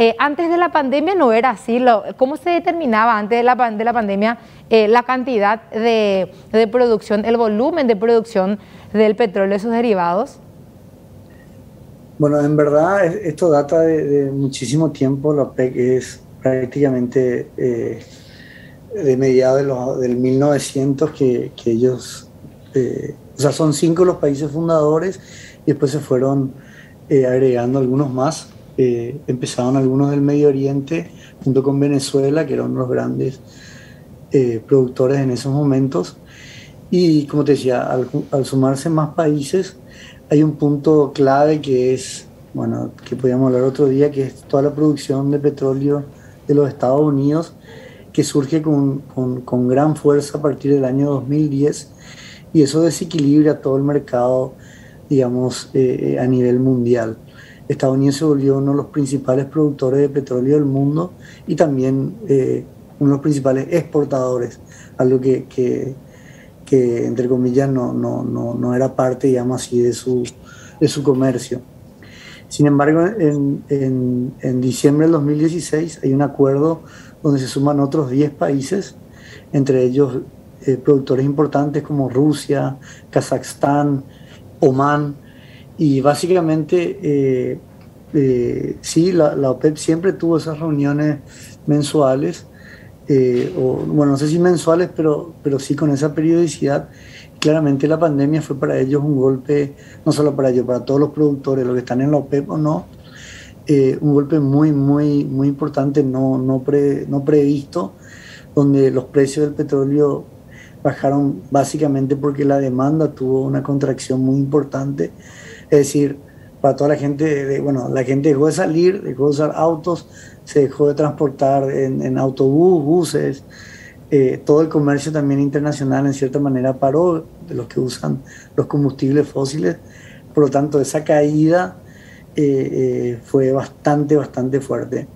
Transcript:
Eh, antes de la pandemia no era así. ¿Cómo se determinaba antes de la, de la pandemia eh, la cantidad de, producción, el volumen de producción del petróleo y sus derivados? Bueno, en verdad esto data de, muchísimo tiempo. La OPEC es prácticamente eh, de mediados del 1900 que, que ellos, o sea, son cinco los países fundadores y después se fueron agregando algunos más eh, empezaron algunos del Medio Oriente junto con Venezuela, que eran los grandes eh, productores en esos momentos. Y como te decía, al, sumarse más países, hay un punto clave que es, bueno, que podíamos hablar otro día, que es toda la producción de petróleo de los Estados Unidos, que surge con, con, gran fuerza a partir del año 2010, y eso desequilibra todo el mercado, digamos, eh, a nivel mundial. Estados Unidos se volvió uno de los principales productores de petróleo del mundo y también eh, uno de los principales exportadores, algo que, que, entre comillas no, no, no, no, era parte, digamos así, de su, de su comercio. Sin embargo, en, en, en, diciembre del 2016 hay un acuerdo donde se suman otros 10 países, entre ellos eh, productores importantes como Rusia, Kazajstán, Omán, y básicamente, eh, eh, sí, la, OPEP siempre tuvo esas reuniones mensuales, eh, o, bueno, no sé si mensuales, pero, pero sí con esa periodicidad. Claramente la pandemia fue para ellos un golpe, no solo para ellos, para todos los productores, los que están en la OPEP o no, un golpe muy, muy, muy importante, no, no, no previsto, donde los precios del petróleo bajaron básicamente porque la demanda tuvo una contracción muy importante es decir, para toda la gente, de, bueno, la gente dejó de salir, dejó de usar autos, se dejó de transportar en, autobús, buses, eh, todo el comercio también internacional en cierta manera paró de los que usan los combustibles fósiles, por lo tanto esa caída eh, eh, fue bastante, bastante fuerte.